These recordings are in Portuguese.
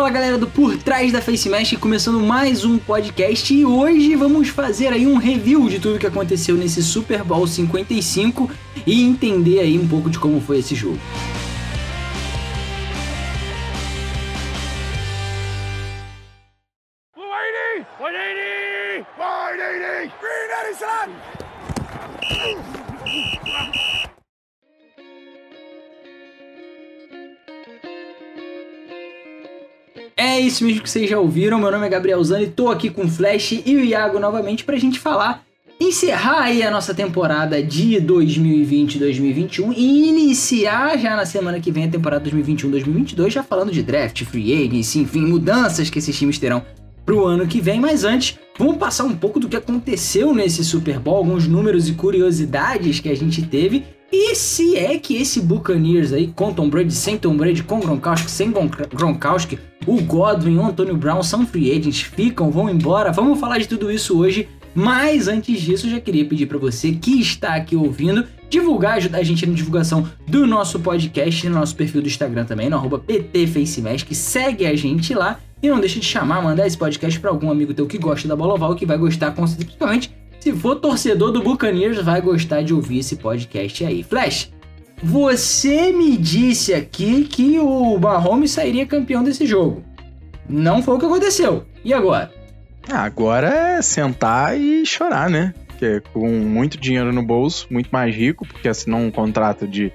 Fala galera do Por Trás da Face Mesh, começando mais um podcast e hoje vamos fazer aí um review de tudo que aconteceu nesse Super Bowl 55 e entender aí um pouco de como foi esse jogo. Mesmo que vocês já ouviram. Meu nome é Gabriel Zani, tô aqui com o Flash e o Iago novamente pra gente falar, encerrar aí a nossa temporada de 2020-2021 e iniciar já na semana que vem a temporada 2021-2022, já falando de draft, free agency, enfim, mudanças que esses times terão pro ano que vem. Mas antes, vamos passar um pouco do que aconteceu nesse Super Bowl, alguns números e curiosidades que a gente teve e se é que esse Buccaneers aí, com Tom Brady, sem Tom Brady, com Gronkowski, sem Gronkowski, o Godwin, o Antonio Brown são free agents, ficam, vão embora, vamos falar de tudo isso hoje. Mas antes disso, já queria pedir para você que está aqui ouvindo, divulgar, ajudar a gente na divulgação do nosso podcast no nosso perfil do Instagram também, no arroba PTFaceMask, segue a gente lá e não deixa de chamar, mandar esse podcast para algum amigo teu que gosta da bola oval, que vai gostar, principalmente se for torcedor do Buccaneers, vai gostar de ouvir esse podcast aí. Flash, você me disse aqui que o Mahomes sairia campeão desse jogo. Não foi o que aconteceu. E agora? Ah, agora é sentar e chorar, né? Porque com muito dinheiro no bolso, muito mais rico, porque assinou um contrato de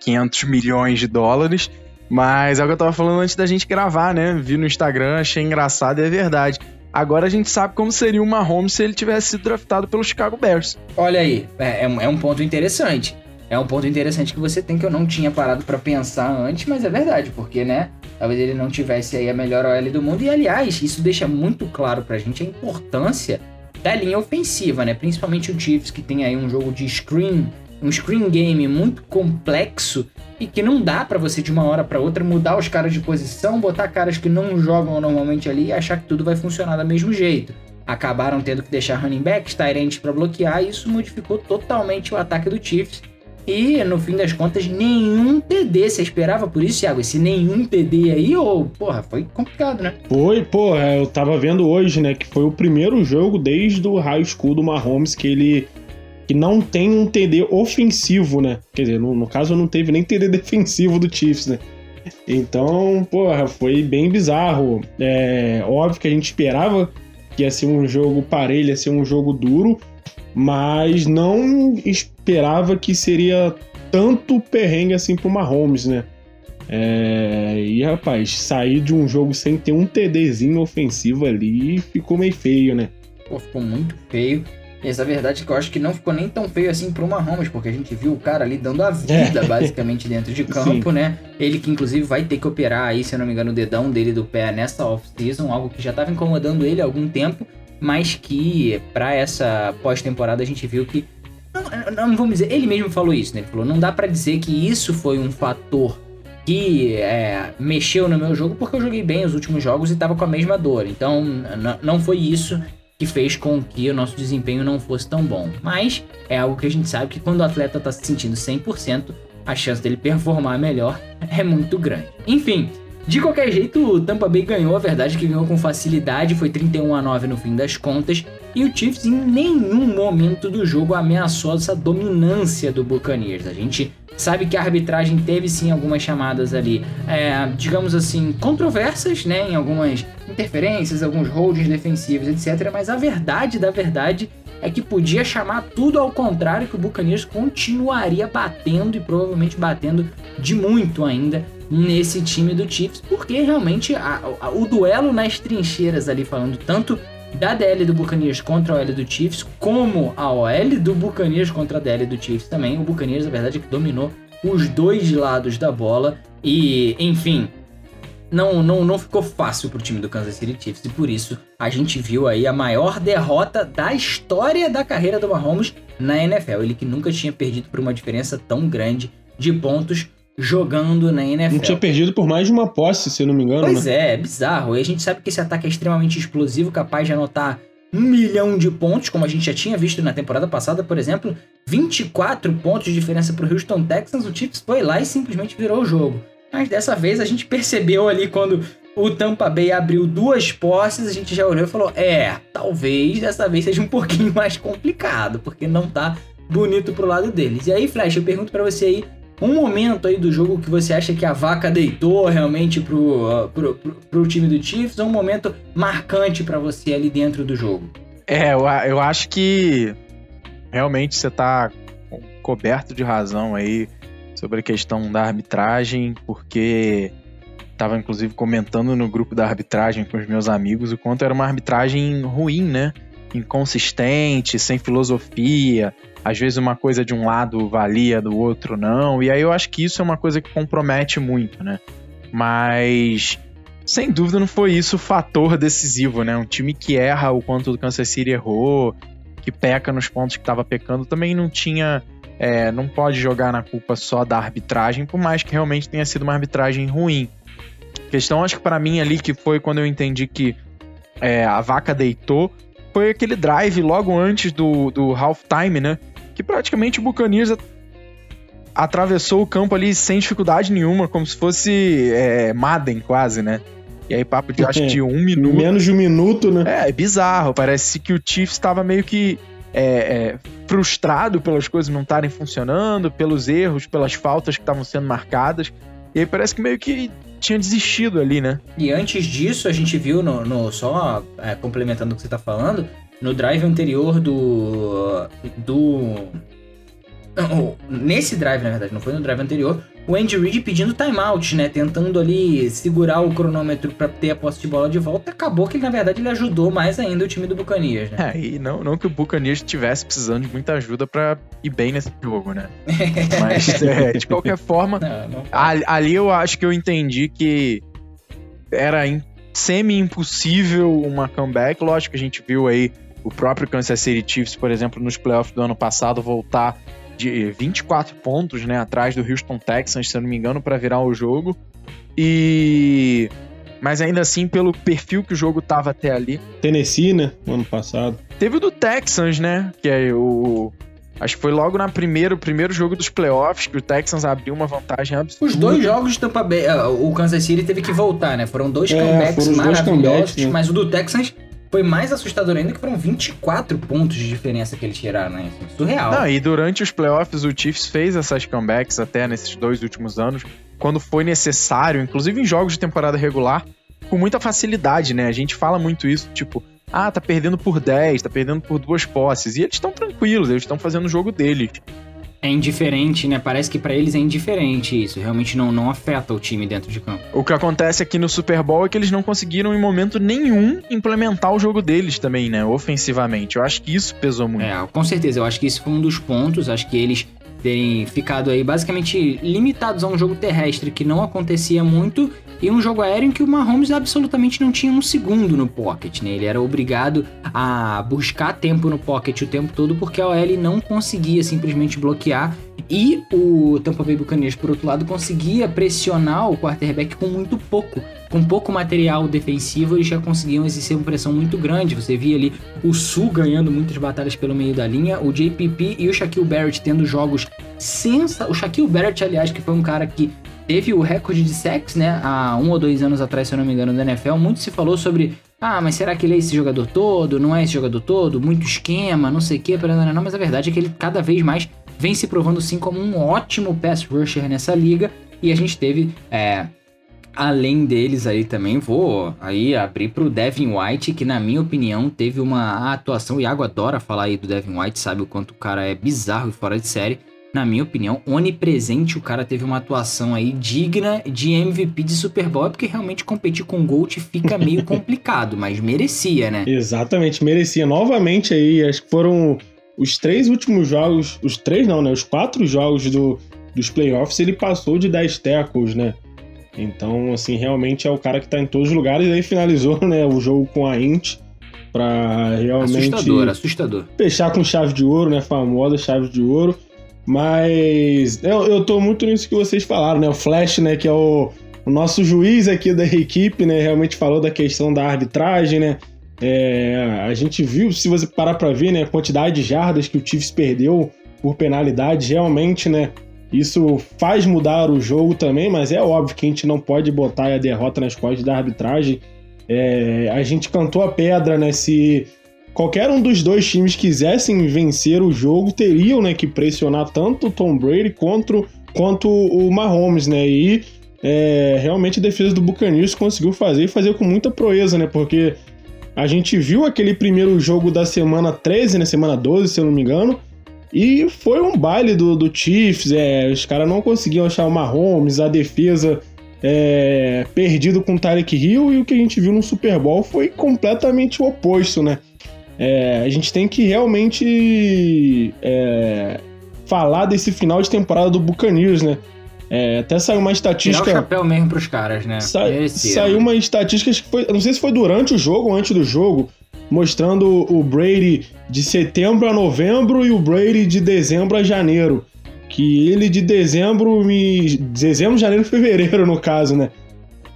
500 milhões de dólares. Mas é o que eu tava falando antes da gente gravar, né? Vi no Instagram, achei engraçado e é verdade. Agora a gente sabe como seria o Mahomes se ele tivesse sido draftado pelo Chicago Bears. Olha aí, é, é, é um ponto interessante. É um ponto interessante que você tem que eu não tinha parado para pensar antes, mas é verdade, porque, né? Talvez ele não tivesse aí a melhor OL do mundo. E, aliás, isso deixa muito claro pra gente a importância da linha ofensiva, né? Principalmente o Chiefs, que tem aí um jogo de screen, um screen game muito complexo e que não dá para você de uma hora para outra mudar os caras de posição, botar caras que não jogam normalmente ali e achar que tudo vai funcionar do mesmo jeito. Acabaram tendo que deixar running backs, Tyrants para bloquear, e isso modificou totalmente o ataque do Chiefs. E no fim das contas, nenhum TD. Você esperava por isso, Thiago? Esse nenhum TD aí, ou, porra, foi complicado, né? Foi, porra, eu tava vendo hoje, né, que foi o primeiro jogo desde o high school do Mahomes que ele que não tem um TD ofensivo, né? Quer dizer, no, no caso não teve nem TD defensivo do Chiefs, né? Então, porra, foi bem bizarro. É óbvio que a gente esperava que ia ser um jogo parelho, ia ser um jogo duro, mas não esperava que seria tanto perrengue assim pro Mahomes, né? É... E rapaz, sair de um jogo sem ter um TDzinho ofensivo ali ficou meio feio, né? Pô, ficou muito feio. Essa verdade é que eu acho que não ficou nem tão feio assim pro Mahomes, porque a gente viu o cara ali dando a vida, basicamente, dentro de campo, Sim. né? Ele que, inclusive, vai ter que operar aí, se eu não me engano, o dedão dele do pé nessa off-season, algo que já tava incomodando ele há algum tempo, mas que, para essa pós-temporada, a gente viu que. Não, não, vamos dizer, ele mesmo falou isso, né? Ele falou: não dá para dizer que isso foi um fator que é, mexeu no meu jogo, porque eu joguei bem os últimos jogos e tava com a mesma dor. Então, não foi isso que fez com que o nosso desempenho não fosse tão bom. Mas é algo que a gente sabe que quando o atleta está se sentindo 100%, a chance dele performar melhor é muito grande. Enfim, de qualquer jeito, o Tampa Bay ganhou, a verdade é que ganhou com facilidade, foi 31 a 9 no fim das contas, e o Chiefs em nenhum momento do jogo ameaçou essa dominância do Buccaneers. A gente sabe que a arbitragem teve sim algumas chamadas ali, é, digamos assim, controversas, né, em algumas interferências, alguns holdings defensivos, etc. Mas a verdade da verdade é que podia chamar tudo ao contrário, que o Buccaneers continuaria batendo e provavelmente batendo de muito ainda nesse time do Chiefs, porque realmente a, a, o duelo nas trincheiras ali falando tanto da DL do Buccaneers contra a OL do Chiefs, como a OL do Buccaneers contra a DL do Chiefs também. O Buccaneers, a verdade, é que dominou os dois lados da bola e, enfim, não, não, não ficou fácil pro time do Kansas City Chiefs e por isso a gente viu aí a maior derrota da história da carreira do Mahomes na NFL. Ele que nunca tinha perdido por uma diferença tão grande de pontos jogando na NFL. Não tinha perdido por mais de uma posse, se não me engano. Pois né? é, é bizarro. E a gente sabe que esse ataque é extremamente explosivo, capaz de anotar um milhão de pontos, como a gente já tinha visto na temporada passada, por exemplo. 24 pontos de diferença para o Houston Texans. O Chiefs foi lá e simplesmente virou o jogo. Mas dessa vez a gente percebeu ali quando o Tampa Bay abriu duas posses, a gente já olhou e falou: é, talvez dessa vez seja um pouquinho mais complicado, porque não tá bonito pro lado deles. E aí, Flash, eu pergunto para você aí um momento aí do jogo que você acha que a vaca deitou realmente pro, uh, pro, pro, pro time do Chiefs, ou um momento marcante para você ali dentro do jogo? É, eu, eu acho que realmente você tá coberto de razão aí sobre a questão da arbitragem, porque estava inclusive comentando no grupo da arbitragem com os meus amigos o quanto era uma arbitragem ruim, né? Inconsistente, sem filosofia, às vezes uma coisa de um lado valia, do outro não, e aí eu acho que isso é uma coisa que compromete muito, né? Mas sem dúvida não foi isso o fator decisivo, né? Um time que erra o quanto o Kansas City errou, que peca nos pontos que estava pecando, também não tinha. É, não pode jogar na culpa só da arbitragem, por mais que realmente tenha sido uma arbitragem ruim. Questão, acho que para mim ali, que foi quando eu entendi que é, a vaca deitou, foi aquele drive logo antes do, do halftime, né? Que praticamente o Buccaneers atravessou o campo ali sem dificuldade nenhuma, como se fosse é, Madden quase, né? E aí, papo de acho que de um minuto. Menos de um minuto, né? É, é bizarro. Parece que o Chiefs estava meio que é, é, frustrado pelas coisas não estarem funcionando, pelos erros, pelas faltas que estavam sendo marcadas. E aí parece que meio que tinha desistido ali, né? E antes disso, a gente viu no. no só é, complementando o que você tá falando, no drive anterior do. do. Nesse drive, na verdade, não foi no drive anterior, o Andy Reid pedindo timeout, né? Tentando ali segurar o cronômetro para ter a posse de bola de volta. Acabou que, na verdade, ele ajudou mais ainda o time do Buccaneers, né? É, e não, não que o Buccaneers estivesse precisando de muita ajuda para ir bem nesse jogo, né? Mas, é, de qualquer forma, não, não. ali eu acho que eu entendi que era semi-impossível uma comeback. Lógico que a gente viu aí o próprio Kansas City Chiefs, por exemplo, nos playoffs do ano passado, voltar de 24 pontos, né, atrás do Houston Texans, se eu não me engano, para virar o jogo. E mas ainda assim, pelo perfil que o jogo tava até ali. Tennessee, né? No ano passado. Teve o do Texans, né? Que é o. Acho que foi logo na primeiro, primeiro jogo dos playoffs que o Texans abriu uma vantagem absurda. Os dois jogos de Tampa Bay, uh, o Kansas City teve que voltar, né? Foram dois é, comebacks foram maravilhosos, dois comebacks, né? mas o do Texans foi mais assustador ainda que foram 24 pontos de diferença que eles tiraram, né? Assim, surreal. Não, e durante os playoffs o Chiefs fez essas comebacks até nesses dois últimos anos, quando foi necessário, inclusive em jogos de temporada regular, com muita facilidade, né? A gente fala muito isso, tipo, ah, tá perdendo por 10, tá perdendo por duas posses, e eles estão tranquilos, eles estão fazendo o jogo deles é indiferente, né? Parece que para eles é indiferente isso. Realmente não, não afeta o time dentro de campo. O que acontece aqui no Super Bowl é que eles não conseguiram em momento nenhum implementar o jogo deles também, né? Ofensivamente. Eu acho que isso pesou muito. É, com certeza. Eu acho que isso foi um dos pontos. Acho que eles terem ficado aí basicamente limitados a um jogo terrestre que não acontecia muito e um jogo aéreo em que o Mahomes absolutamente não tinha um segundo no pocket, né? Ele era obrigado a buscar tempo no pocket o tempo todo porque a OL não conseguia simplesmente bloquear e o Tampa Bay Buccaneers, por outro lado, conseguia pressionar o quarterback com muito pouco. Com pouco material defensivo, eles já conseguiam exercer uma pressão muito grande. Você via ali o Sul ganhando muitas batalhas pelo meio da linha, o JPP e o Shaquille Barrett tendo jogos sensa... O Shaquille Barrett, aliás, que foi um cara que teve o recorde de sacks, né, há um ou dois anos atrás, se eu não me engano, da NFL, muito se falou sobre, ah, mas será que ele é esse jogador todo? Não é esse jogador todo? Muito esquema, não sei o que, não, mas a verdade é que ele cada vez mais vem se provando sim como um ótimo pass rusher nessa liga, e a gente teve, é, além deles aí também, vou aí abrir pro Devin White, que na minha opinião teve uma atuação, o Iago adora falar aí do Devin White, sabe o quanto o cara é bizarro e fora de série, na minha opinião, onipresente. O cara teve uma atuação aí digna de MVP de Super Bowl, porque realmente competir com o Gold fica meio complicado, mas merecia, né? Exatamente, merecia. Novamente aí, acho que foram os três últimos jogos, os três não, né? Os quatro jogos do, dos playoffs, ele passou de 10 tackles, né? Então, assim, realmente é o cara que tá em todos os lugares. E aí finalizou, né, o jogo com a Int para realmente assustador, assustador. Fechar com chave de ouro, né, famosa chave de ouro. Mas eu, eu tô muito nisso que vocês falaram, né? O Flash, né, que é o, o nosso juiz aqui da equipe, né, realmente falou da questão da arbitragem, né? É, a gente viu, se você parar para ver, né, a quantidade de jardas que o Chiefs perdeu por penalidade, realmente, né, Isso faz mudar o jogo também, mas é óbvio que a gente não pode botar a derrota nas costas da arbitragem. É, a gente cantou a pedra, né? Se qualquer um dos dois times quisessem vencer o jogo, teriam né, que pressionar tanto o Tom Brady quanto, quanto o Mahomes, né? E é, realmente a defesa do Buccaneers conseguiu fazer e fazer com muita proeza, né? Porque a gente viu aquele primeiro jogo da semana 13, né? Semana 12, se eu não me engano. E foi um baile do, do Chiefs. É, os caras não conseguiam achar o Mahomes, a defesa é, perdido com o Tyreek Hill. E o que a gente viu no Super Bowl foi completamente o oposto, né? É, a gente tem que realmente é, falar desse final de temporada do Buccaneers, né? É, até saiu uma estatística. Tirar o chapéu mesmo pros caras, né? Sa saiu uma estatística que foi. Não sei se foi durante o jogo ou antes do jogo, mostrando o Brady de setembro a novembro e o Brady de dezembro a janeiro. Que ele de dezembro, me... dezembro, janeiro e fevereiro, no caso, né?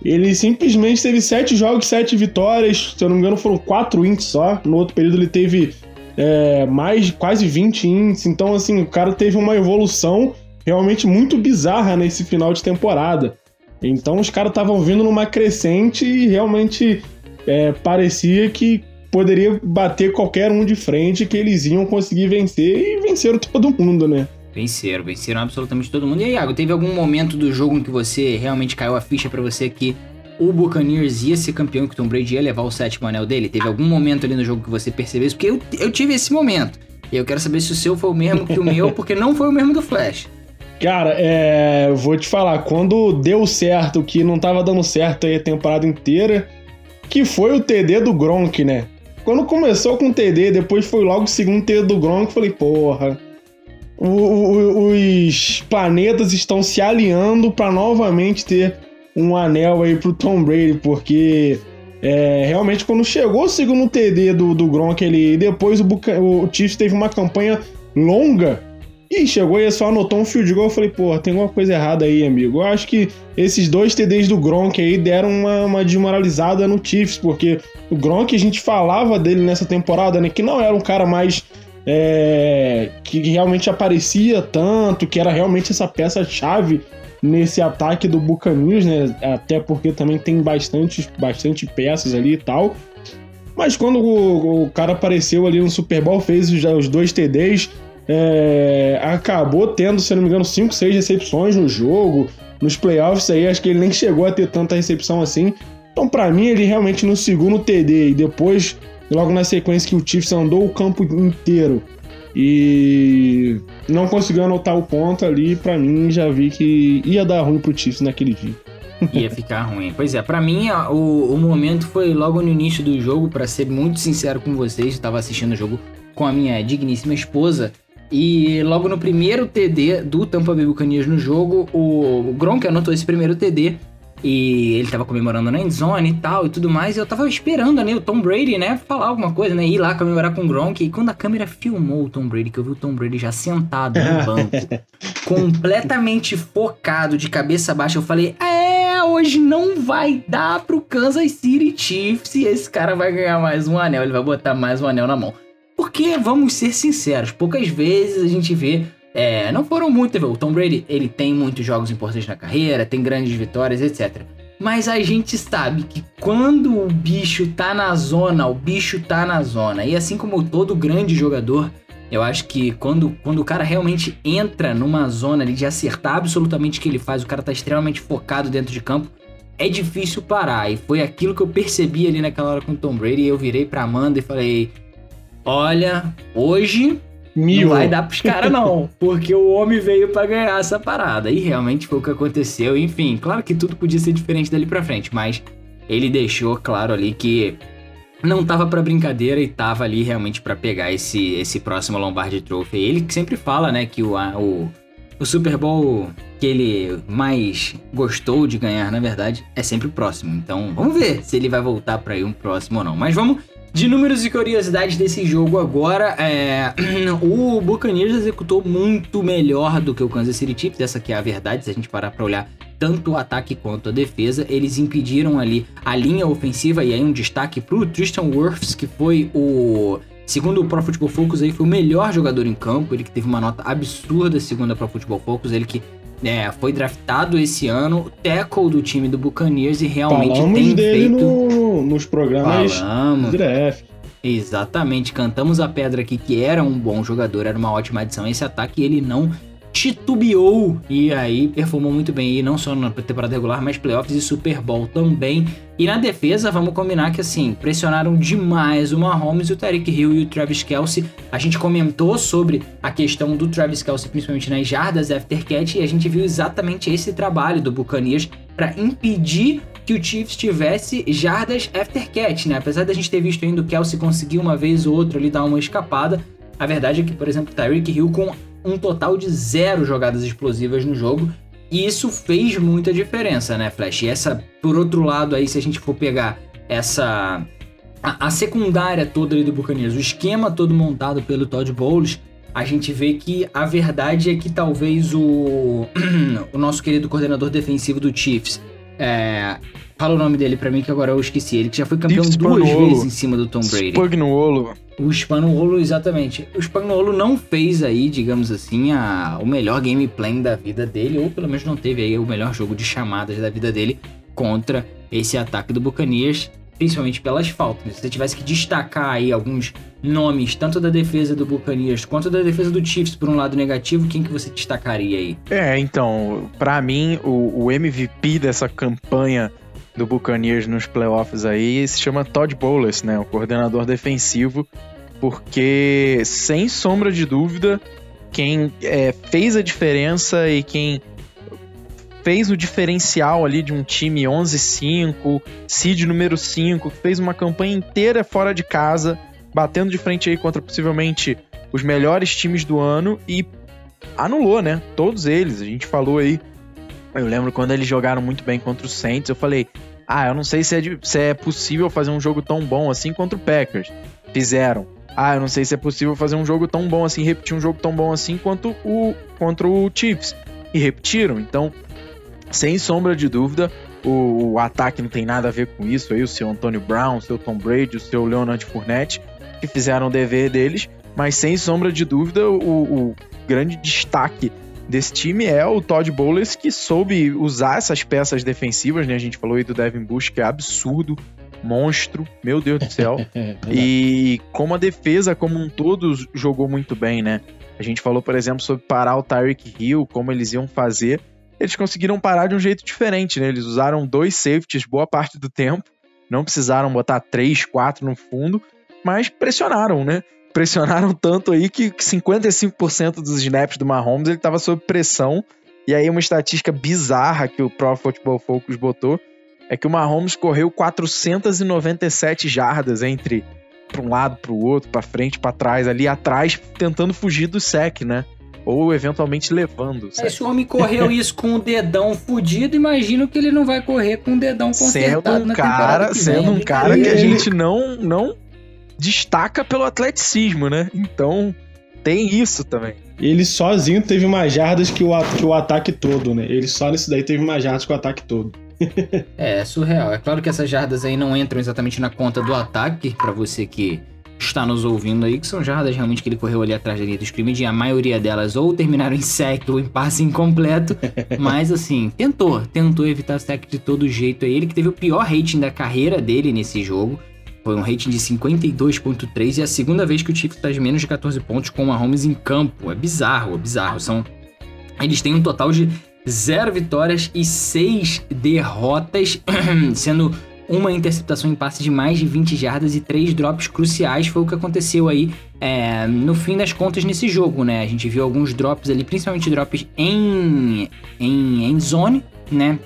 Ele simplesmente teve sete jogos, sete vitórias. Se eu não me engano, foram quatro índices só. No outro período ele teve é, mais quase 20 índices. Então, assim, o cara teve uma evolução realmente muito bizarra nesse final de temporada. Então os caras estavam vindo numa crescente e realmente é, parecia que poderia bater qualquer um de frente que eles iam conseguir vencer e venceram todo mundo, né? Venceram, venceram absolutamente todo mundo. E aí, Iago, teve algum momento do jogo em que você realmente caiu a ficha para você que o Buccaneers ia ser campeão, que o Tom Brady ia levar o sétimo anel dele? Teve algum momento ali no jogo que você percebeu isso? Porque eu, eu tive esse momento. E eu quero saber se o seu foi o mesmo que o meu, porque não foi o mesmo do Flash. Cara, é, vou te falar, quando deu certo, que não tava dando certo aí a temporada inteira, que foi o TD do Gronk, né? Quando começou com o TD, depois foi logo o segundo TD do Gronk, falei, porra, o, o, os planetas estão se alinhando para novamente ter um anel aí pro Tom Brady, porque é, realmente quando chegou o segundo TD do, do Gronk, ele, depois o, o Chiefs teve uma campanha longa e chegou e só anotou um field goal. Eu falei, pô, tem alguma coisa errada aí, amigo. Eu acho que esses dois TDs do Gronk aí deram uma, uma desmoralizada no Chiefs, porque o Gronk, a gente falava dele nessa temporada, né? Que não era um cara mais. É, que realmente aparecia tanto, que era realmente essa peça-chave nesse ataque do Buccaneers, né? Até porque também tem bastante, bastante peças ali e tal. Mas quando o, o cara apareceu ali no Super Bowl, fez os dois TDs, é, acabou tendo, se não me engano, 5, 6 recepções no jogo. Nos playoffs aí, acho que ele nem chegou a ter tanta recepção assim. Então, para mim, ele realmente no segundo TD e depois, logo na sequência que o Chiefs andou o campo inteiro e não conseguiu anotar o ponto ali, para mim já vi que ia dar ruim pro Chiefs naquele dia. Ia ficar ruim. Pois é, para mim o, o momento foi logo no início do jogo, para ser muito sincero com vocês, eu tava assistindo o jogo com a minha digníssima esposa e logo no primeiro TD do Tampa Bay Buccaneers no jogo, o Gronk anotou esse primeiro TD e ele tava comemorando na endzone e tal e tudo mais. E eu tava esperando né, o Tom Brady, né, falar alguma coisa, né, ir lá comemorar com o Gronk. E quando a câmera filmou o Tom Brady, que eu vi o Tom Brady já sentado no banco, completamente focado, de cabeça baixa, eu falei: É, hoje não vai dar pro Kansas City Chiefs e esse cara vai ganhar mais um anel, ele vai botar mais um anel na mão. Porque, vamos ser sinceros, poucas vezes a gente vê. É, não foram muitas, o Tom Brady ele tem muitos jogos importantes na carreira, tem grandes vitórias, etc. Mas a gente sabe que quando o bicho tá na zona, o bicho tá na zona. E assim como todo grande jogador, eu acho que quando, quando o cara realmente entra numa zona de acertar absolutamente o que ele faz, o cara tá extremamente focado dentro de campo, é difícil parar. E foi aquilo que eu percebi ali naquela hora com o Tom Brady. E eu virei pra Amanda e falei: Olha, hoje Mil. não vai dar pros caras não, porque o homem veio para ganhar essa parada. E realmente foi o que aconteceu. Enfim, claro que tudo podia ser diferente dali para frente, mas ele deixou claro ali que não tava para brincadeira e tava ali realmente para pegar esse, esse próximo Lombardi Trophy. Ele que sempre fala, né, que o, o, o Super Bowl que ele mais gostou de ganhar, na verdade, é sempre o próximo. Então, vamos ver se ele vai voltar para ir um próximo ou não. Mas vamos de números e curiosidades desse jogo agora, é... o Buccaneers executou muito melhor do que o Kansas City Chiefs, essa aqui é a verdade, se a gente parar para olhar tanto o ataque quanto a defesa, eles impediram ali a linha ofensiva, e aí um destaque pro Tristan Wirfs, que foi o Segundo o Pro Football Focus, aí foi o melhor jogador em campo, ele que teve uma nota absurda segundo a Pro Football Focus, ele que é, foi draftado esse ano, tackle do time do Buccaneers e realmente Falamos tem dele feito... no, nos programas Falamos. de draft. Exatamente, cantamos a pedra aqui que era um bom jogador, era uma ótima adição. Esse ataque ele não titubeou e aí performou muito bem, e não só na temporada regular, mas playoffs e Super Bowl também. E na defesa, vamos combinar que assim, pressionaram demais o Mahomes, o Tarek Hill e o Travis Kelsey. A gente comentou sobre a questão do Travis Kelsey, principalmente nas jardas after catch, e a gente viu exatamente esse trabalho do Buccaneers para impedir que o Chiefs tivesse jardas after catch, né? Apesar da gente ter visto ainda o Kelsey conseguir uma vez ou outra ali dar uma escapada, a verdade é que, por exemplo, Tyreek Hill com um total de zero jogadas explosivas no jogo. E isso fez muita diferença, né, Flash? E essa, por outro lado, aí, se a gente for pegar essa. A, a secundária toda ali do Buccaneers, o esquema todo montado pelo Todd Bowles, a gente vê que a verdade é que talvez o, o nosso querido coordenador defensivo do Chiefs. É, fala o nome dele para mim que agora eu esqueci. Ele que já foi campeão duas Spagnuolo. vezes em cima do Tom Brady. Spagnuolo. O Spagnuolo, exatamente. O Spagnuolo não fez aí, digamos assim, a, o melhor gameplay da vida dele, ou pelo menos não teve aí o melhor jogo de chamadas da vida dele contra esse ataque do Buccaneers, principalmente pelas faltas. Se você tivesse que destacar aí alguns nomes, tanto da defesa do Buccaneers quanto da defesa do Chiefs, por um lado negativo, quem que você destacaria aí? É, então, pra mim, o, o MVP dessa campanha do Buccaneers nos playoffs aí se chama Todd Bowles, né? O coordenador defensivo, porque sem sombra de dúvida, quem é, fez a diferença e quem fez o diferencial ali de um time 11-5, seed número 5, que fez uma campanha inteira fora de casa, batendo de frente aí contra possivelmente os melhores times do ano e anulou, né? Todos eles. A gente falou aí. Eu lembro quando eles jogaram muito bem contra o Saints, eu falei: Ah, eu não sei se é, de- se é possível fazer um jogo tão bom assim contra o Packers. Fizeram. Ah, eu não sei se é possível fazer um jogo tão bom assim, repetir um jogo tão bom assim quanto o contra o Chiefs. E repetiram. Então, sem sombra de dúvida, o, o ataque não tem nada a ver com isso. Aí o seu Antônio Brown, o seu Tom Brady, o seu Leonard Fournette, que fizeram o dever deles. Mas sem sombra de dúvida, o, o grande destaque desse time é o Todd Bowles, que soube usar essas peças defensivas, né? A gente falou aí do Devin Bush, que é absurdo, monstro, meu Deus do céu. É, E como a defesa como um todo jogou muito bem, né? A gente falou, por exemplo, sobre parar o Tyreek Hill, como eles iam fazer. Eles conseguiram parar de um jeito diferente, né? Eles usaram dois safeties boa parte do tempo. Não precisaram botar três, quatro no fundo, mas pressionaram, né? Pressionaram tanto aí que 55% dos snaps do Mahomes ele estava sob pressão. E aí uma estatística bizarra que o Pro Football Focus botou é que o Mahomes correu 497 jardas entre para um lado, para o outro, para frente, para trás, ali atrás, tentando fugir do sec, né? Ou eventualmente levando. o sec. Esse homem correu isso com o dedão fudido, imagino que ele não vai correr com o dedão Sendo consertado um na temporada cara, que vem, sendo um né? cara que a Ele- gente não não destaca pelo atleticismo, né? Então tem isso também. Ele sozinho teve mais jardas que o, que o ataque todo, né? Ele só nesse daí teve mais jardas que o ataque todo. É, é surreal. É claro que essas jardas aí não entram exatamente na conta do ataque, pra você que está nos ouvindo aí, que são jardas realmente que ele correu ali atrás da linha do scrimmage, e a maioria delas ou terminaram em sec ou em passe incompleto, mas assim, tentou, tentou evitar sec de todo jeito aí. Ele que teve o pior rating da carreira dele nesse jogo, foi um rating de 52.3 e é a segunda vez que o Chiefs faz menos de 14 pontos com o Mahomes em campo. É bizarro, é bizarro. São eles têm um total de zero vitórias e seis derrotas, sendo uma interceptação em passe de mais de 20 jardas e três drops cruciais. Foi o que aconteceu aí é, no fim das contas nesse jogo, né? A gente viu alguns drops ali, principalmente drops em, em, em zone, né?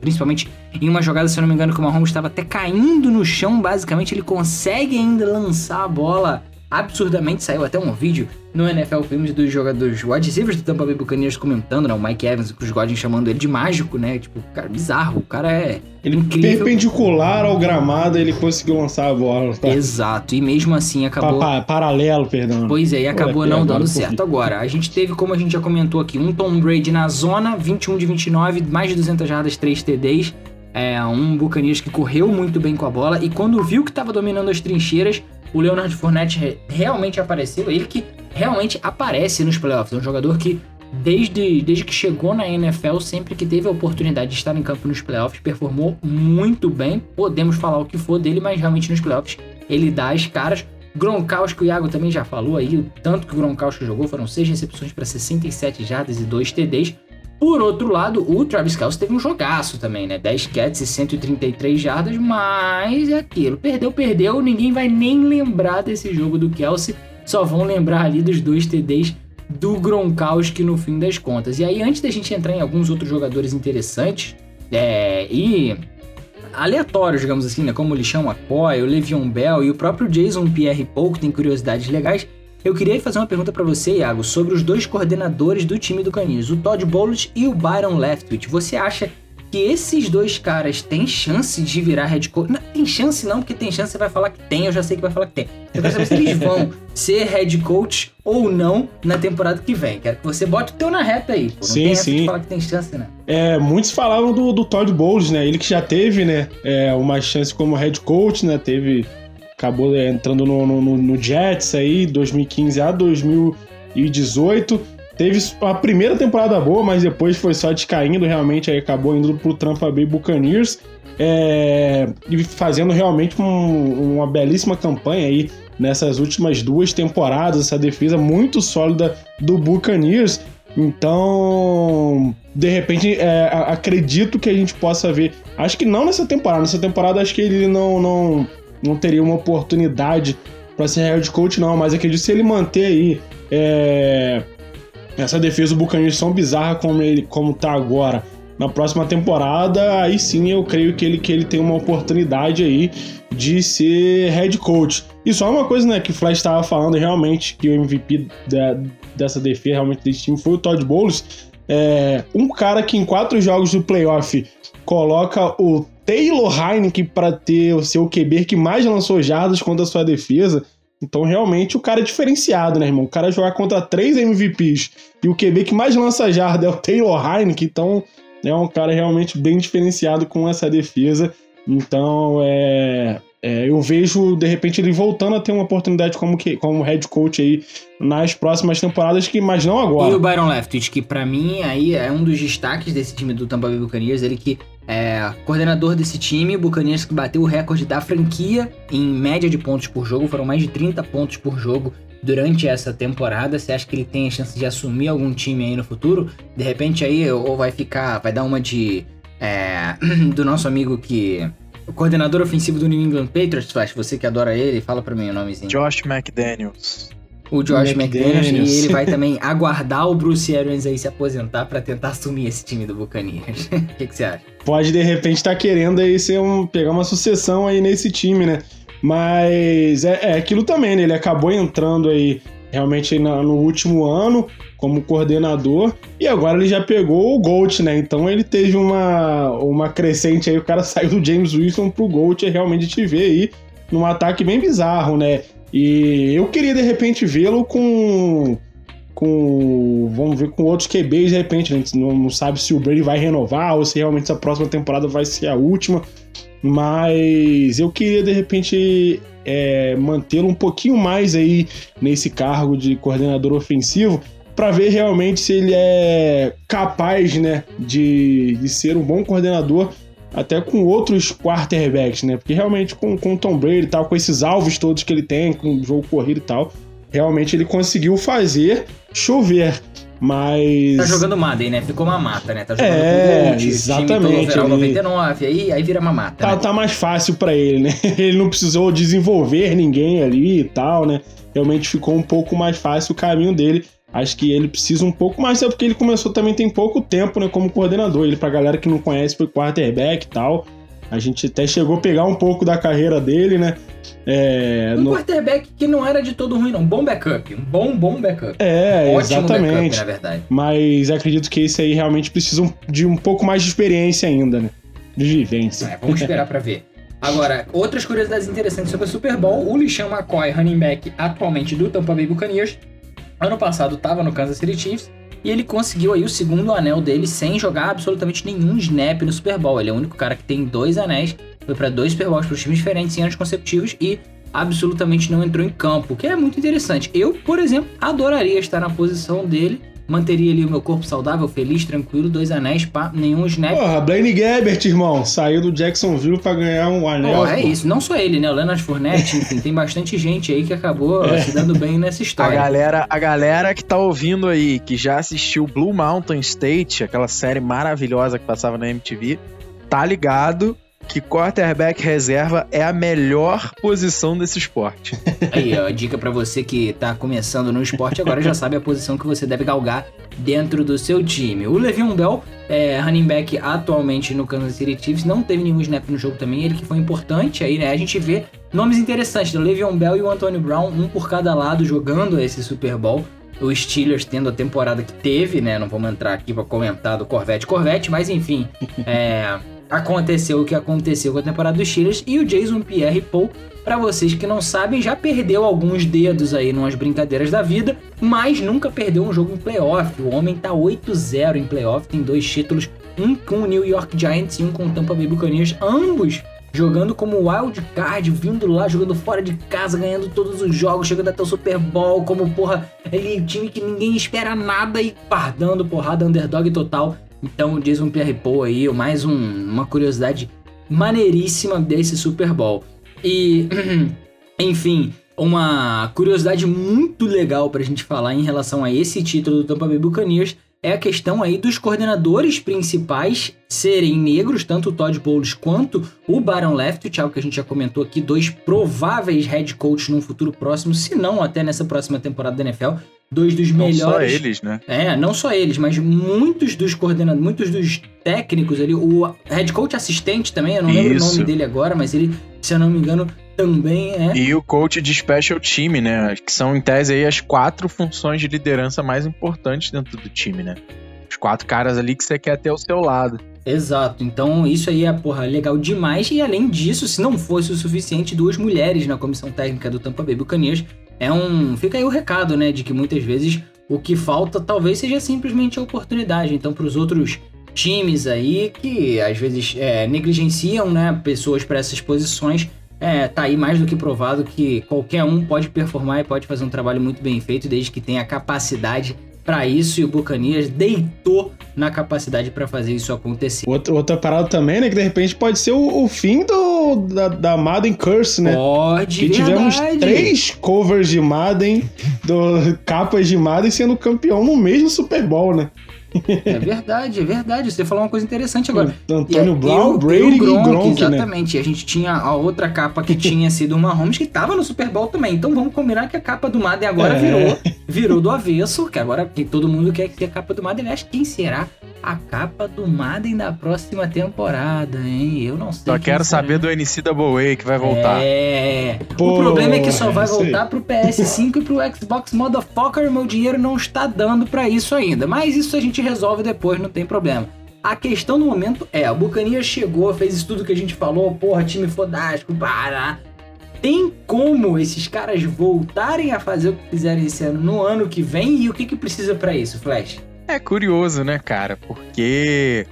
Principalmente em uma jogada, se eu não me engano, que o Mahomes estava até caindo no chão, basicamente ele consegue ainda lançar a bola absurdamente. Saiu até um vídeo no NFL Filmes dos jogadores wide receivers do Tampa Bay Buccaneers comentando, né? O Mike Evans o Chris Godwin chamando ele de mágico, né? Tipo, cara, bizarro. O cara é Ele incrível. perpendicular ao gramado, ele conseguiu lançar a bola. Tá? Exato. E mesmo assim acabou... Pa- pa- paralelo, perdão. Pois é, e acabou aqui, não dando certo. Agora, a gente teve, como a gente já comentou aqui, um Tom Brady na zona, 21 de 29, mais de 200 jardas, 3 TDs. É um Buccaneers que correu muito bem com a bola e quando viu que estava dominando as trincheiras, o Leonard Fournette realmente apareceu, ele que realmente aparece nos playoffs, é um jogador que desde, desde que chegou na NFL, sempre que teve a oportunidade de estar em campo nos playoffs, performou muito bem. Podemos falar o que for dele, mas realmente nos playoffs ele dá as caras. Gronkowski, o Iago também já falou aí, o tanto que o Gronkowski jogou, foram 6 recepções para 67 jardas e 2 TDs. Por outro lado, o Travis Kelce teve um jogaço também, né? 10 catches e 133 jardas, mas é aquilo. Perdeu, perdeu, ninguém vai nem lembrar desse jogo do Kelce, só vão lembrar ali dos dois TDs do Gronkowski no fim das contas. E aí, antes da gente entrar em alguns outros jogadores interessantes, é, e aleatórios, digamos assim, né? Como o Lixão McCoy, o Le'Veon Bell e o próprio Jason Pierre-Paul, que tem curiosidades legais, eu queria fazer uma pergunta para você, Iago, sobre os dois coordenadores do time do Caninos, o Todd Bowles e o Byron Leftwich. Você acha que esses dois caras têm chance de virar head coach. Não, tem chance não, porque tem chance, você vai falar que tem, eu já sei que vai falar que tem. Eu quero saber se eles vão ser head coach ou não na temporada que vem. Quero que você bote o teu na reta aí. Pô. Não sim, tem sim. De falar que tem chance, né? É, muitos falavam do, do Todd Bowles, né? Ele que já teve, né, é, uma chance como head coach, né? Teve. Acabou é, entrando no, no, no Jets aí, 2015 a 2018 Teve a primeira temporada boa, mas depois foi só descaindo, realmente aí acabou indo pro Tampa Bay Buccaneers. É, e fazendo realmente um, uma belíssima campanha aí nessas últimas duas temporadas, essa defesa muito sólida do Buccaneers. Então, de repente, é, acredito que a gente possa ver. Acho que não nessa temporada. Nessa temporada, acho que ele não, não, não teria uma oportunidade para ser head coach, não. Mas acredito que se ele manter aí é, essa defesa do Buccaneers tão bizarra como ele como tá agora na próxima temporada, aí sim eu creio que ele, que ele tem uma oportunidade aí de ser head coach. E só uma coisa, né, que o Flash estava falando realmente que o MVP da, dessa defesa, realmente desse time, foi o Todd Bowles. É, um cara que em quatro jogos do playoff coloca o Taylor Heineken para ter o seu QB que mais lançou jardas contra a sua defesa. Então, realmente, o cara é diferenciado, né, irmão? O cara jogar contra três MVPs e o QB que mais lança jarda é o Taylor Heineken, então é um cara realmente bem diferenciado com essa defesa. Então, é, é, eu vejo, de repente, ele voltando a ter uma oportunidade como, que, como head coach aí nas próximas temporadas, que, mas não agora. E o Byron Leftwich, que para mim aí é um dos destaques desse time do Tampa Bay Buccaneers, ele que é coordenador desse time, o Buccaneers que bateu o recorde da franquia em média de pontos por jogo, foram mais de 30 pontos por jogo durante essa temporada. Você acha que ele tem a chance de assumir algum time aí no futuro? De repente aí, ou vai ficar, vai dar uma de... É, do nosso amigo que... O coordenador ofensivo do New England Patriots, Flash, você que adora ele, fala pra mim o nomezinho. Josh McDaniels o Josh McDaniels, McDaniels, e ele vai também aguardar o Bruce Arians aí se aposentar para tentar assumir esse time do Buccaneers. O que, que, você acha? Pode de repente estar tá querendo aí ser um, pegar uma sucessão aí nesse time, né? Mas é, é aquilo também, né? Ele acabou entrando aí realmente no, no último ano como coordenador e agora ele já pegou o Gold, né? Então ele teve uma, uma crescente aí, o cara saiu do James Wilson pro Gold e realmente te vê aí num ataque bem bizarro, né? E eu queria de repente vê-lo com. com. Vamos ver com outros QBs de repente. A gente não, não sabe se o Brady vai renovar ou se realmente essa próxima temporada vai ser a última. Mas eu queria de repente é, mantê-lo um pouquinho mais aí nesse cargo de coordenador ofensivo para ver realmente se ele é capaz né, de, de ser um bom coordenador até com outros quarterbacks, né? Porque realmente com, com o Tom Brady e tal, com esses alvos todos que ele tem, com o jogo corrido e tal, realmente ele conseguiu fazer chover. Mas. Tá jogando Madden, né? Ficou uma mata, né? Tá jogando é, com Gold, exatamente. Time 99, aí, aí vira uma mata. Tá, né? tá mais fácil para ele, né? Ele não precisou desenvolver ninguém ali e tal, né? Realmente ficou um pouco mais fácil o caminho dele. Acho que ele precisa um pouco mais, é porque ele começou também tem pouco tempo, né, como coordenador. Ele, pra galera que não conhece, foi quarterback e tal. A gente até chegou a pegar um pouco da carreira dele, né? É, um no... quarterback que não era de todo ruim, não. Um bom backup. Um bom, bom backup. É, um exatamente. Backup, na verdade. Mas acredito que esse aí realmente precisa de um pouco mais de experiência ainda, né? De vivência. É, vamos esperar pra ver. Agora, outras curiosidades interessantes sobre o Super Bowl. O Lixão McCoy, running back atualmente do Tampa Bay Buccaneers, Ano passado estava no Kansas City Chiefs e ele conseguiu aí o segundo anel dele sem jogar absolutamente nenhum snap no Super Bowl. Ele é o único cara que tem dois anéis, foi para dois Super Bowls para times diferentes em anos consecutivos e absolutamente não entrou em campo, que é muito interessante. Eu, por exemplo, adoraria estar na posição dele manteria ali o meu corpo saudável, feliz, tranquilo, dois anéis, pá, nenhum snap. Porra, Blaine Gabbert, irmão, saiu do Jacksonville pra ganhar um anel. Porra, é isso. Não só ele, né? O Leonard Fournette, enfim, tem bastante gente aí que acabou é. se dando bem nessa história. A galera, a galera que tá ouvindo aí, que já assistiu Blue Mountain State, aquela série maravilhosa que passava na MTV, tá ligado que quarterback reserva é a melhor posição desse esporte. Aí, ó, dica para você que tá começando no esporte agora já sabe a posição que você deve galgar dentro do seu time. O Le'Veon Bell, é, running back atualmente no Kansas City Chiefs, não teve nenhum snap no jogo também, ele que foi importante aí, né? A gente vê nomes interessantes, o Le'Veon Bell e o Antonio Brown, um por cada lado jogando esse Super Bowl. O Steelers tendo a temporada que teve, né? Não vamos entrar aqui para comentar do Corvette Corvette, mas enfim, é aconteceu o que aconteceu com a temporada dos Steelers e o Jason Pierre-Paul, para vocês que não sabem, já perdeu alguns dedos aí numas brincadeiras da vida, mas nunca perdeu um jogo em playoff. O homem tá 8-0 em playoff, tem dois títulos, um com o New York Giants e um com o Tampa Bay Buccaneers, ambos jogando como wild card, vindo lá, jogando fora de casa, ganhando todos os jogos, chegando até o Super Bowl, como porra, ele time que ninguém espera nada e pá, dando porrada underdog total. Então Jason Pierre-Paul aí, mais um, uma curiosidade maneiríssima desse Super Bowl. E, enfim, uma curiosidade muito legal pra gente falar em relação a esse título do Tampa Bay Buccaneers é a questão aí dos coordenadores principais serem negros, tanto o Todd Bowles quanto o Baron Leftwich, algo que a gente já comentou aqui, dois prováveis head coaches num futuro próximo, se não até nessa próxima temporada da NFL dois dos não melhores. Não só eles, né? É, não só eles, mas muitos dos coordenadores, muitos dos técnicos ali, o head coach assistente também, eu não Isso. lembro o nome dele agora, mas ele, se eu não me engano, também é. E o coach de special team, né? Que são, em tese, aí, as quatro funções de liderança mais importantes dentro do time, né? Os quatro caras ali que você quer ter ao seu lado. Exato, então isso aí é, porra, legal demais. E além disso, se não fosse o suficiente, duas mulheres na comissão técnica do Tampa Bay Buccaneers é um. Fica aí o recado, né? De que muitas vezes o que falta talvez seja simplesmente a oportunidade. Então, para os outros times aí que às vezes é, negligenciam né, pessoas para essas posições, é, tá aí mais do que provado que qualquer um pode performar e pode fazer um trabalho muito bem feito, desde que tenha capacidade para isso e o Bucanias deitou na capacidade para fazer isso acontecer. Outra, outra parada também, né? Que de repente pode ser o, o fim do, da, da, Madden Curse, né? Pode, Que tivemos três covers de Madden, do, capas de Madden sendo campeão no mesmo Super Bowl, né? É verdade, é verdade. Você falou uma coisa interessante agora. Antônio e, Brown, e Brady e Gronk, Gronk né? Exatamente. Né? A gente tinha a outra capa que tinha sido uma Mahomes que tava no Super Bowl também. Então vamos combinar que a capa do Madden agora é. virou, virou do avesso, que agora que todo mundo quer que a capa do Madden. Aliás, quem será a capa do Madden da próxima temporada, hein? Eu não sei. Só quero será. saber do NCAA que vai voltar. É. Pô, o problema é que só vai voltar pro PS5 e pro Xbox Motherfucker. Meu dinheiro não está dando para isso ainda. Mas isso a gente gente resolve depois, não tem problema. A questão no momento é, o Bucanias chegou, fez isso tudo que a gente falou, porra, time fodástico, para. Tem como esses caras voltarem a fazer o que fizeram esse ano no ano que vem e o que, que precisa para isso, Flash? É curioso, né, cara? Porque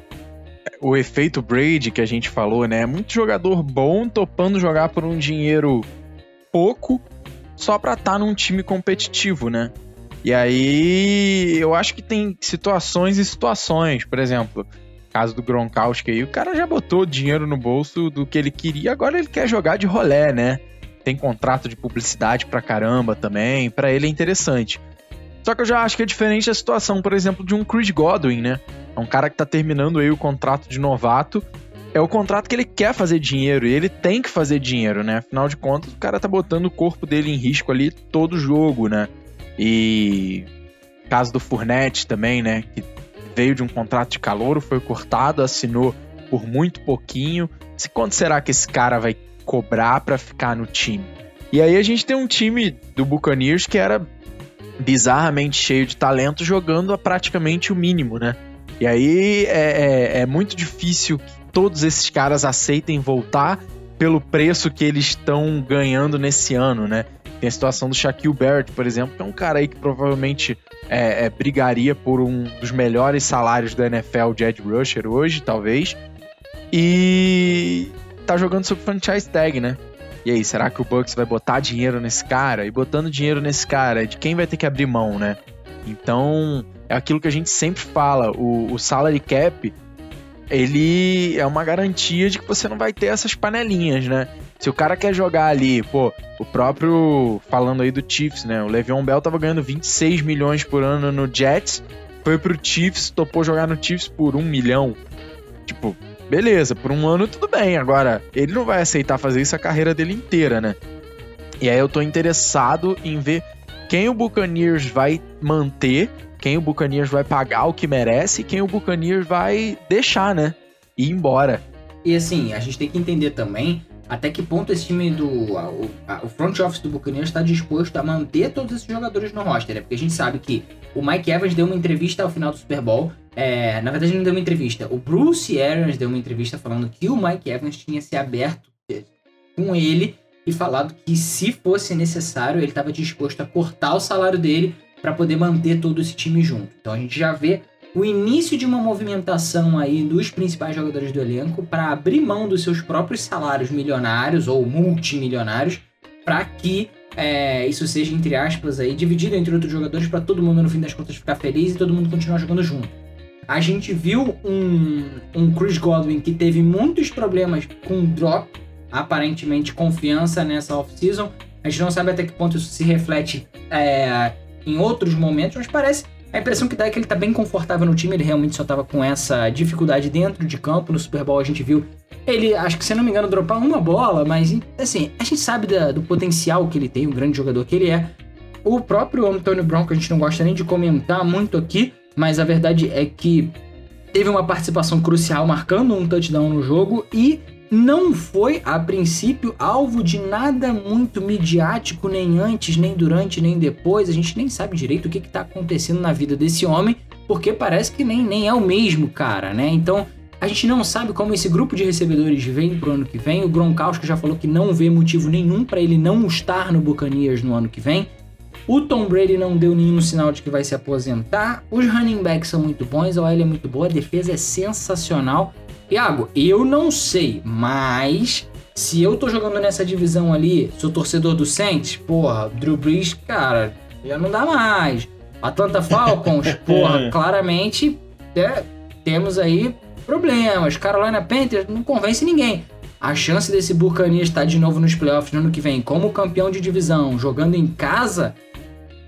o efeito Brady que a gente falou, né? Muito jogador bom topando jogar por um dinheiro pouco só pra estar tá num time competitivo, né? E aí eu acho que tem situações e situações. Por exemplo, caso do Gronkowski aí, o cara já botou dinheiro no bolso do que ele queria, agora ele quer jogar de rolé, né? Tem contrato de publicidade pra caramba também, para ele é interessante. Só que eu já acho que é diferente a situação, por exemplo, de um Creed Godwin, né? É um cara que tá terminando aí o contrato de novato. É o contrato que ele quer fazer dinheiro e ele tem que fazer dinheiro, né? Afinal de contas, o cara tá botando o corpo dele em risco ali todo jogo, né? E caso do Furnette também, né? Que veio de um contrato de calor, foi cortado, assinou por muito pouquinho. Se quanto será que esse cara vai cobrar para ficar no time? E aí a gente tem um time do Buccaneers que era bizarramente cheio de talento, jogando a praticamente o mínimo, né? E aí é, é, é muito difícil que todos esses caras aceitem voltar pelo preço que eles estão ganhando nesse ano, né? Tem a situação do Shaquille Barrett, por exemplo, que é um cara aí que provavelmente é, é, brigaria por um dos melhores salários da NFL de Ed Rusher hoje, talvez. E tá jogando sob franchise tag, né? E aí, será que o Bucks vai botar dinheiro nesse cara? E botando dinheiro nesse cara, de quem vai ter que abrir mão, né? Então, é aquilo que a gente sempre fala, o, o salary cap, ele é uma garantia de que você não vai ter essas panelinhas, né? Se o cara quer jogar ali, pô, o próprio, falando aí do Chiefs, né? O Le'Veon Bell tava ganhando 26 milhões por ano no Jets, foi pro Chiefs, topou jogar no Chiefs por um milhão. Tipo, beleza, por um ano tudo bem. Agora, ele não vai aceitar fazer isso a carreira dele inteira, né? E aí eu tô interessado em ver quem o Buccaneers vai manter, quem o Buccaneers vai pagar o que merece e quem o Buccaneers vai deixar, né? Ir embora. E assim, a gente tem que entender também até que ponto esse time do. A, a, o front office do Buccaneers está disposto a manter todos esses jogadores no roster, né? Porque a gente sabe que o Mike Evans deu uma entrevista ao final do Super Bowl. É, na verdade, não deu uma entrevista. O Bruce Arians deu uma entrevista falando que o Mike Evans tinha se aberto com ele e falado que, se fosse necessário, ele estava disposto a cortar o salário dele para poder manter todo esse time junto. Então a gente já vê o início de uma movimentação aí dos principais jogadores do elenco para abrir mão dos seus próprios salários milionários ou multimilionários para que é, isso seja, entre aspas, aí, dividido entre outros jogadores para todo mundo, no fim das contas, ficar feliz e todo mundo continuar jogando junto. A gente viu um, um Chris Godwin que teve muitos problemas com drop, aparentemente confiança nessa off-season. A gente não sabe até que ponto isso se reflete é, em outros momentos, mas parece a impressão que dá é que ele tá bem confortável no time, ele realmente só tava com essa dificuldade dentro de campo. No Super Bowl a gente viu ele, acho que se não me engano, dropar uma bola, mas assim, a gente sabe da, do potencial que ele tem, o grande jogador que ele é. O próprio Antonio Brown, que a gente não gosta nem de comentar muito aqui, mas a verdade é que teve uma participação crucial marcando um touchdown no jogo e não foi, a princípio, alvo de nada muito midiático, nem antes, nem durante, nem depois. A gente nem sabe direito o que está acontecendo na vida desse homem, porque parece que nem, nem é o mesmo cara, né? Então, a gente não sabe como esse grupo de recebedores vem pro ano que vem. O Gronkowski já falou que não vê motivo nenhum para ele não estar no Buccaneers no ano que vem. O Tom Brady não deu nenhum sinal de que vai se aposentar. Os running backs são muito bons, a OL é muito boa, a defesa é sensacional. Iago, eu não sei, mas se eu tô jogando nessa divisão ali, sou torcedor do Saints, porra, Drew Brees, cara, já não dá mais. Atlanta Falcons, porra, claramente é, temos aí problemas. Carolina Panthers não convence ninguém. A chance desse Buccaneers estar de novo nos playoffs no ano que vem como campeão de divisão, jogando em casa,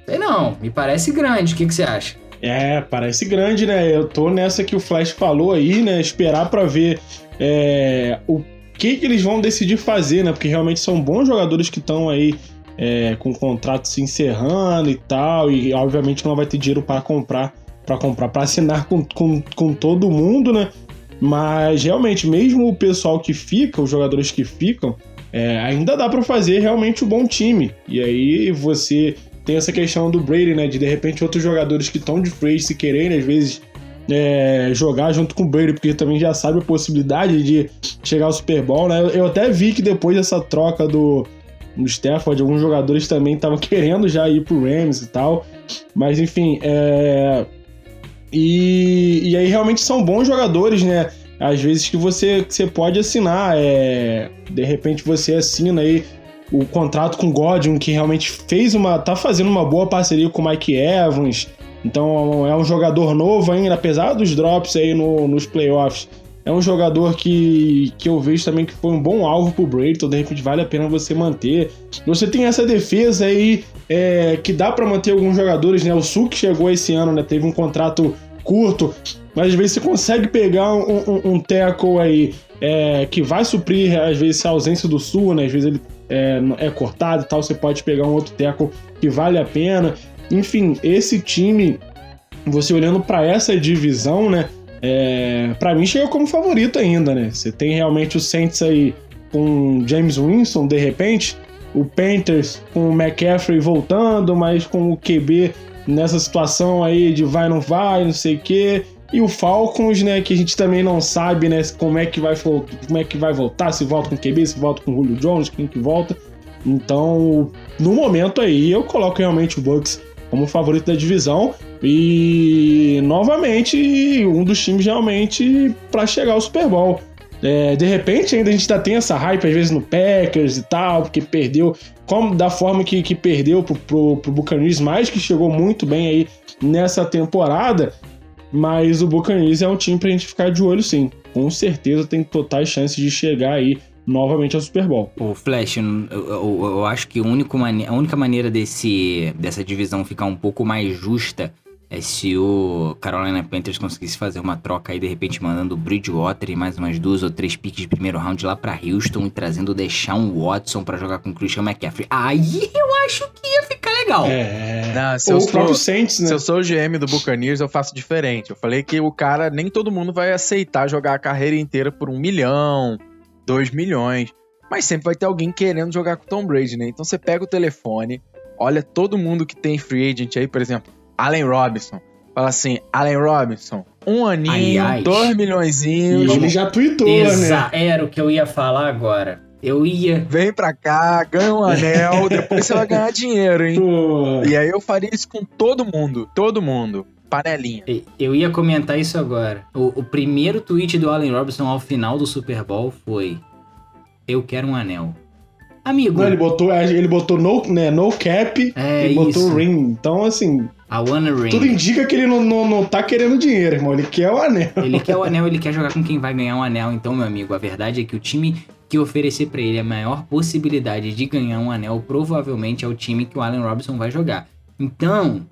sei não, me parece grande. O que, que você acha? É, parece grande, né? Eu tô nessa que o Flash falou aí, né? Esperar para ver é, o que, que eles vão decidir fazer, né? Porque realmente são bons jogadores que estão aí é, com o contrato se encerrando e tal, e obviamente não vai ter dinheiro para comprar, para comprar, para assinar com, com, com todo mundo, né? Mas realmente, mesmo o pessoal que fica, os jogadores que ficam, é, ainda dá para fazer realmente um bom time. E aí você tem essa questão do Brady, né? De de repente outros jogadores que estão de free se quererem, às vezes, é, jogar junto com o Brady, porque também já sabe a possibilidade de chegar ao Super Bowl, né? Eu até vi que depois dessa troca do, do Stafford, alguns jogadores também estavam querendo já ir pro Rams e tal. Mas enfim, é... e, e aí realmente são bons jogadores, né? Às vezes que você, que você pode assinar, é... de repente você assina aí o contrato com o Godwin, que realmente fez uma. tá fazendo uma boa parceria com o Mike Evans. Então é um jogador novo ainda, apesar dos drops aí no, nos playoffs. É um jogador que, que eu vejo também que foi um bom alvo pro Brady, então de repente vale a pena você manter. Você tem essa defesa aí é, que dá para manter alguns jogadores, né? O Suk chegou esse ano, né? Teve um contrato curto, mas às vezes você consegue pegar um, um, um tackle aí é, que vai suprir, às vezes, a ausência do Sul, né? Às vezes ele é, é cortado e tal, você pode pegar um outro teco que vale a pena. Enfim, esse time, você olhando para essa divisão, né? É, para mim chega como favorito ainda, né? Você tem realmente o Saints aí com James Winston de repente, o Panthers com o McCaffrey voltando, mas com o QB nessa situação aí de vai não vai, não sei o quê. E o Falcons, né, que a gente também não sabe, né, como é que vai, como é que vai voltar, se volta com o QB, se volta com o Julio Jones, quem que volta. Então, no momento aí, eu coloco realmente o Bucks como favorito da divisão e novamente um dos times realmente para chegar ao Super Bowl. É, de repente ainda a gente ainda tem essa hype às vezes no Packers e tal, porque perdeu, como da forma que, que perdeu pro, pro, pro Buccaneers, mas que chegou muito bem aí nessa temporada. Mas o Buccaneers é um time pra gente ficar de olho sim. Com certeza tem totais chances de chegar aí novamente ao Super Bowl. O Flash, eu, eu, eu acho que a única, maneira desse, dessa divisão ficar um pouco mais justa é se o Carolina Panthers conseguisse fazer uma troca aí, de repente mandando o Bridgewater e mais umas duas ou três piques de primeiro round lá para Houston e trazendo o Deshaun Watson para jogar com o Christian McCaffrey. Aí eu acho que ia ficar legal. É. Não, se, Ou eu sou, Saints, né? se eu sou o GM do Buccaneers, eu faço diferente. Eu falei que o cara, nem todo mundo vai aceitar jogar a carreira inteira por um milhão, dois milhões. Mas sempre vai ter alguém querendo jogar com o Tom Brady, né? Então você pega o telefone, olha todo mundo que tem free agent aí, por exemplo, Allen Robinson. Fala assim, Allen Robinson, um aninho, Aliás. dois E milhõezinhos, ele já tweetou, né? Era o que eu ia falar agora. Eu ia. vem pra cá, ganha um anel, depois você vai ganhar dinheiro, hein? Pô, E aí eu faria isso com todo mundo, todo mundo. Panelinha. Eu ia comentar isso agora. O, o primeiro tweet do Allen Robinson ao final do Super Bowl foi: Eu quero um anel. Amigo, Não, ele botou, ele botou no, né, no cap É e botou ring. Então, assim, a Wanna Ring. tudo indica que ele não, não, não tá querendo dinheiro, irmão. Ele quer o anel. Ele quer o anel, ele quer jogar com quem vai ganhar um anel. Então, meu amigo, a verdade é que o time que oferecer pra ele a maior possibilidade de ganhar um anel provavelmente é o time que o Allen Robinson vai jogar. Então,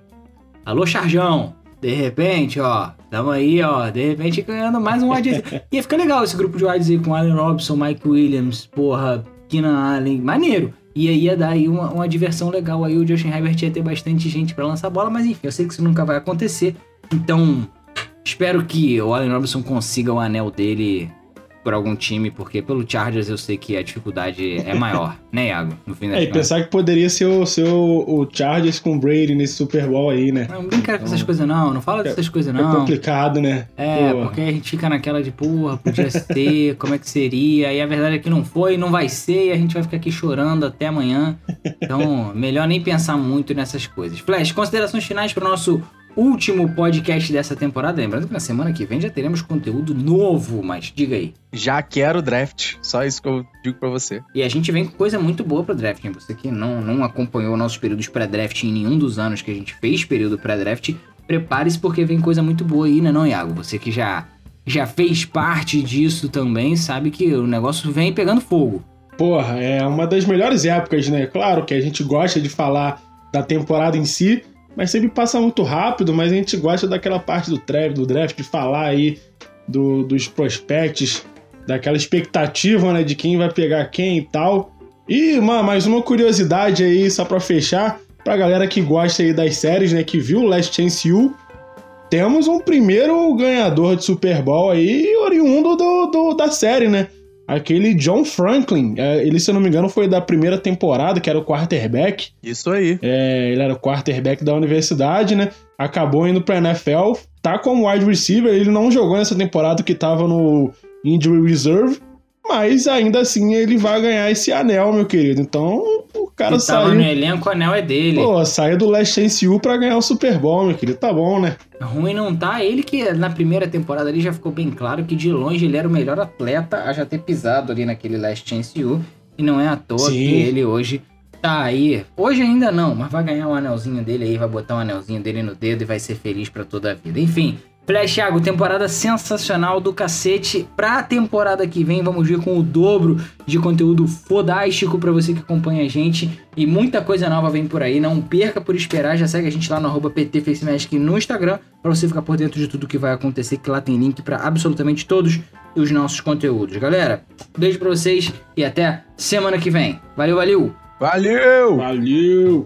alô Charjão, de repente, ó, tamo aí, ó, de repente ganhando mais um wide. Ia ficar legal esse grupo de wide com Allen Robinson, Mike Williams, porra, Keenan Allen, maneiro. E aí ia dar aí uma, uma diversão legal aí, o Justin Herbert ia ter bastante gente pra lançar bola, mas enfim, eu sei que isso nunca vai acontecer. Então, espero que o Allen Robinson consiga o anel dele por algum time, porque pelo Chargers eu sei que a dificuldade é maior, né, Iago? No fim das É, e pensar que poderia ser o, ser o, o Chargers com o Brady nesse Super Bowl aí, né? Não brinca com essas coisas não, não fala dessas coisas É não. complicado, né? É, Pô. porque a gente fica naquela de, porra, podia ser, como é que seria? E a verdade é que não foi, não vai ser, e a gente vai ficar aqui chorando até amanhã. Então, melhor nem pensar muito nessas coisas. Flash, considerações finais para o nosso último podcast dessa temporada. Lembrando que na semana que vem já teremos conteúdo novo, mas diga aí. Já quero draft. Só isso que eu digo pra você. E a gente vem com coisa muito boa pro draft, hein? Você que não, não acompanhou nossos períodos pré-draft em nenhum dos anos que a gente fez período pré-draft, prepare-se porque vem coisa muito boa aí, né não, Iago? Você que já, já fez parte disso também, sabe que o negócio vem pegando fogo. Porra, é uma das melhores épocas, né? Claro que a gente gosta de falar da temporada em si, mas sempre passa muito rápido, mas a gente gosta daquela parte do draft, do draft de falar aí do- dos prospects, daquela expectativa, né, de quem vai pegar quem e tal. E uma, mais uma curiosidade aí, só pra fechar, pra galera que gosta aí das séries, né, que viu Last Chance U, temos um primeiro ganhador de Super Bowl aí, oriundo do, do- da série, né? Aquele John Franklin. É, ele, se eu não me engano, foi da primeira temporada, que era o quarterback. Isso aí. É, ele era o quarterback da universidade, né? Acabou indo pra NFL. Tá como wide receiver. Ele não jogou nessa temporada que tava no Injury Reserve. Mas ainda assim ele vai ganhar esse anel, meu querido. Então cara tava saiu. no elenco, o anel é dele. Pô, saiu do Last Chance U pra ganhar o Super Bowl, meu querido. Tá bom, né? Ruim não tá. Ele que na primeira temporada ali já ficou bem claro que de longe ele era o melhor atleta a já ter pisado ali naquele Last Chance U. E não é à toa Sim. que ele hoje tá aí. Hoje ainda não, mas vai ganhar um anelzinho dele aí, vai botar um anelzinho dele no dedo e vai ser feliz pra toda a vida. Enfim. Flash Thiago, temporada sensacional do cacete. Pra temporada que vem, vamos vir com o dobro de conteúdo fodástico pra você que acompanha a gente. E muita coisa nova vem por aí. Não perca por esperar. Já segue a gente lá no arroba no Instagram pra você ficar por dentro de tudo que vai acontecer. Que lá tem link pra absolutamente todos os nossos conteúdos. Galera, beijo pra vocês e até semana que vem. Valeu, valeu! Valeu! Valeu!